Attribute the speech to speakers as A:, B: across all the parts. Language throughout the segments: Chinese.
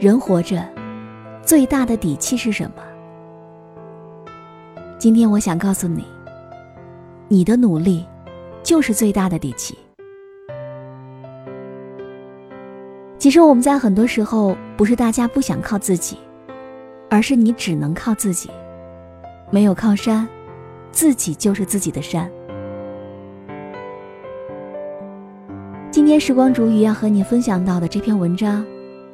A: 人活着最大的底气是什么？今天我想告诉你，你的努力就是最大的底气。其实我们在很多时候不是大家不想靠自己，而是你只能靠自己，没有靠山，自己就是自己的山。今天时光煮雨要和你分享到的这篇文章，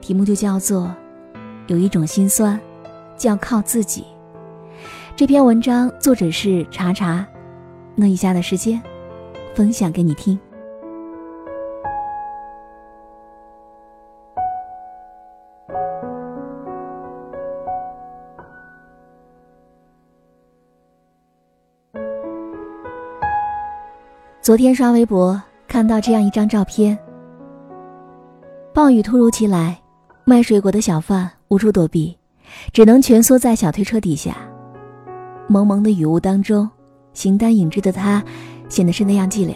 A: 题目就叫做“有一种心酸，叫靠自己”。这篇文章作者是查查，那以下的时间，分享给你听。昨天刷微博。看到这样一张照片，暴雨突如其来，卖水果的小贩无处躲避，只能蜷缩在小推车底下。蒙蒙的雨雾当中，形单影只的他显得是那样寂寥。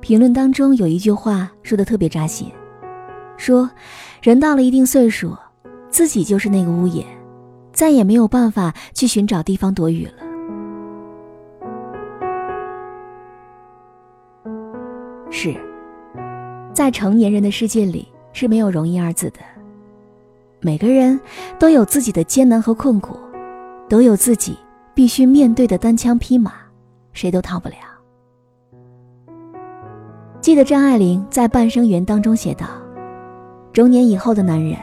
A: 评论当中有一句话说的特别扎心，说人到了一定岁数，自己就是那个屋檐，再也没有办法去寻找地方躲雨了。是，在成年人的世界里是没有容易二字的。每个人都有自己的艰难和困苦，都有自己必须面对的单枪匹马，谁都逃不了。记得张爱玲在《半生缘》当中写道：“中年以后的男人，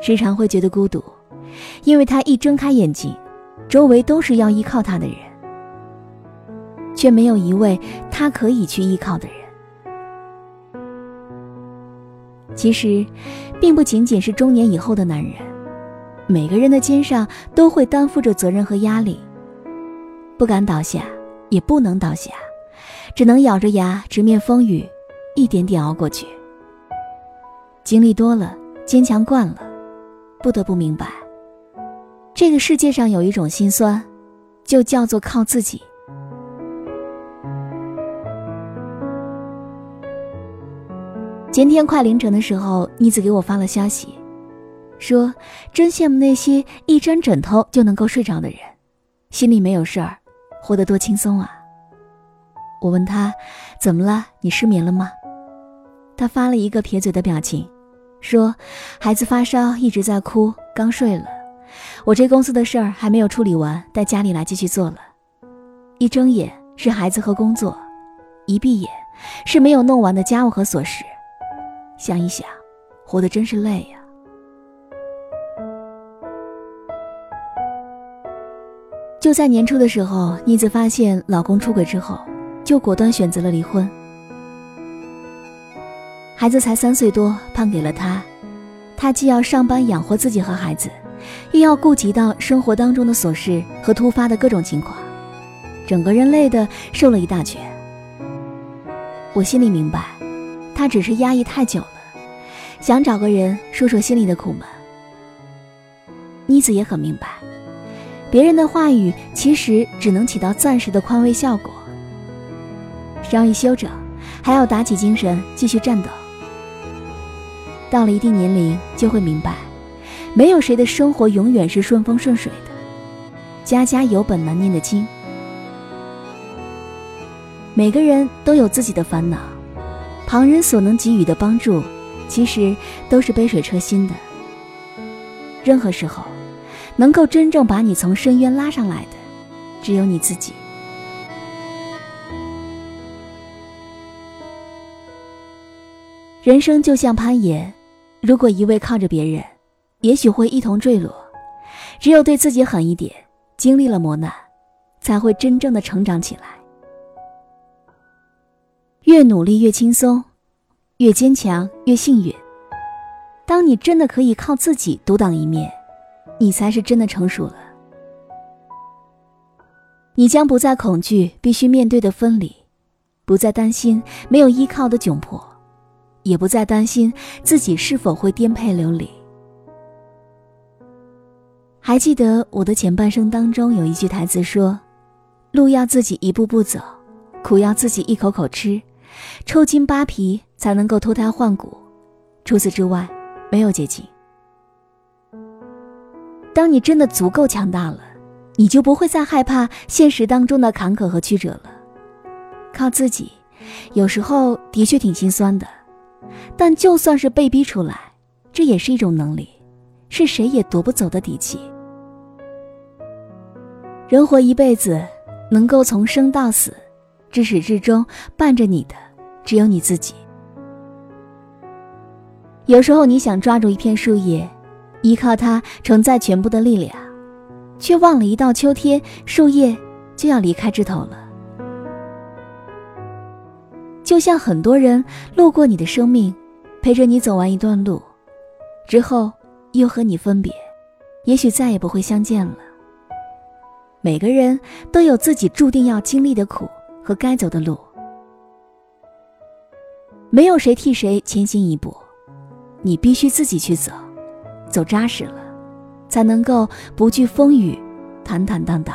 A: 时常会觉得孤独，因为他一睁开眼睛，周围都是要依靠他的人，却没有一位他可以去依靠的人。”其实，并不仅仅是中年以后的男人，每个人的肩上都会担负着责任和压力，不敢倒下，也不能倒下，只能咬着牙直面风雨，一点点熬过去。经历多了，坚强惯了，不得不明白，这个世界上有一种心酸，就叫做靠自己。前天快凌晨的时候，妮子给我发了消息，说真羡慕那些一沾枕头就能够睡着的人，心里没有事儿，活得多轻松啊。我问他怎么了，你失眠了吗？他发了一个撇嘴的表情，说孩子发烧一直在哭，刚睡了。我这公司的事儿还没有处理完，带家里来继续做了。一睁眼是孩子和工作，一闭眼是没有弄完的家务和琐事。想一想，活得真是累呀。就在年初的时候，妮子发现老公出轨之后，就果断选择了离婚。孩子才三岁多，判给了他，他既要上班养活自己和孩子，又要顾及到生活当中的琐事和突发的各种情况，整个人累的瘦了一大圈。我心里明白。他只是压抑太久了，想找个人说说心里的苦闷。妮子也很明白，别人的话语其实只能起到暂时的宽慰效果。伤一休整，还要打起精神继续战斗。到了一定年龄，就会明白，没有谁的生活永远是顺风顺水的，家家有本难念的经。每个人都有自己的烦恼。旁人所能给予的帮助，其实都是杯水车薪的。任何时候，能够真正把你从深渊拉上来的，只有你自己。人生就像攀岩，如果一味靠着别人，也许会一同坠落。只有对自己狠一点，经历了磨难，才会真正的成长起来。越努力越轻松，越坚强越幸运。当你真的可以靠自己独当一面，你才是真的成熟了。你将不再恐惧必须面对的分离，不再担心没有依靠的窘迫，也不再担心自己是否会颠沛流离。还记得我的前半生当中有一句台词说：“路要自己一步步走，苦要自己一口口吃。”抽筋扒皮才能够脱胎换骨，除此之外，
B: 没有捷径。当你真的足够强大了，你就不会再害怕现实当中的坎坷和曲折了。靠自己，有时候的确挺心酸的，但就算是被逼出来，这也是一种能力，是谁也夺不走的底气。人活一辈子，能够从生到死，至始至终伴着你的，只有你自己。有时候你想抓住一片树叶。依靠它承载全部的力量，却忘了一到秋天，树叶就要离开枝头了。就像很多人路过你的生命，陪着你走完一段路，之后又和你分别，也许再也不会相见了。每个人都有自己注定要经历的苦和该走的路，没有谁替谁前行一步，你必须自己去走。走扎实了，才能够不惧风雨，坦坦荡荡。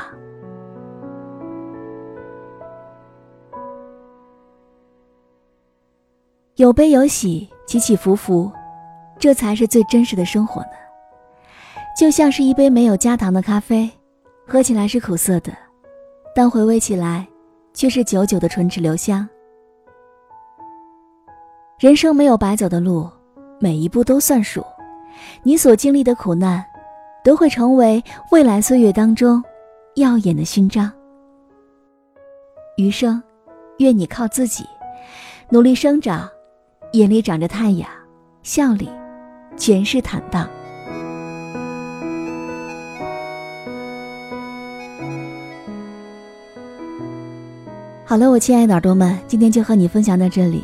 B: 有悲有喜，起起伏伏，这才是最真实的生活呢。就像是一杯没有加糖的咖啡，喝起来是苦涩的，但回味起来却是久久的唇齿留香。人生没有白走的路，每一步都算数。你所经历的苦难，都会成为未来岁月当中耀眼的勋章。余生，愿你靠自己，努力生长，眼里长着太阳，笑里全是坦荡。好了，我亲爱的耳朵们，今天就和你分享到这里。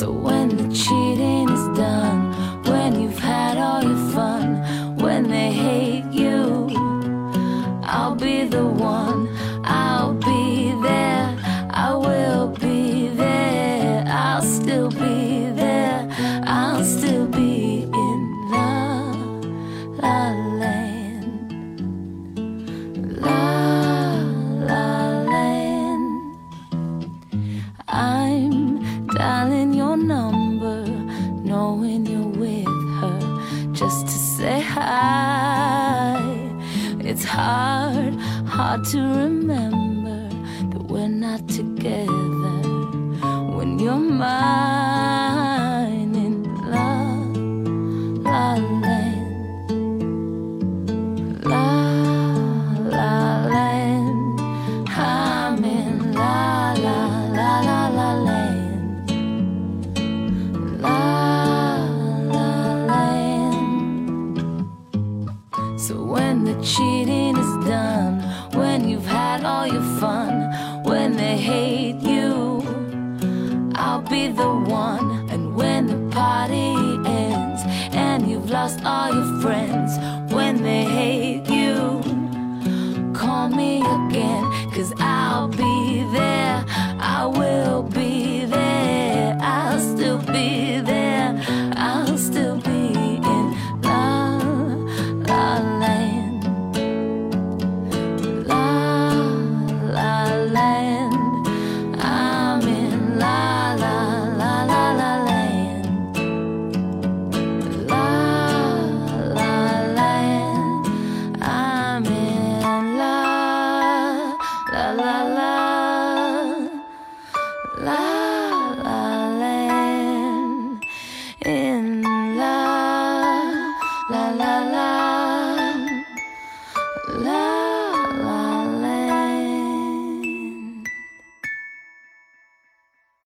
B: So when hard hard to remember that we're not together when you're mine lost all your friends,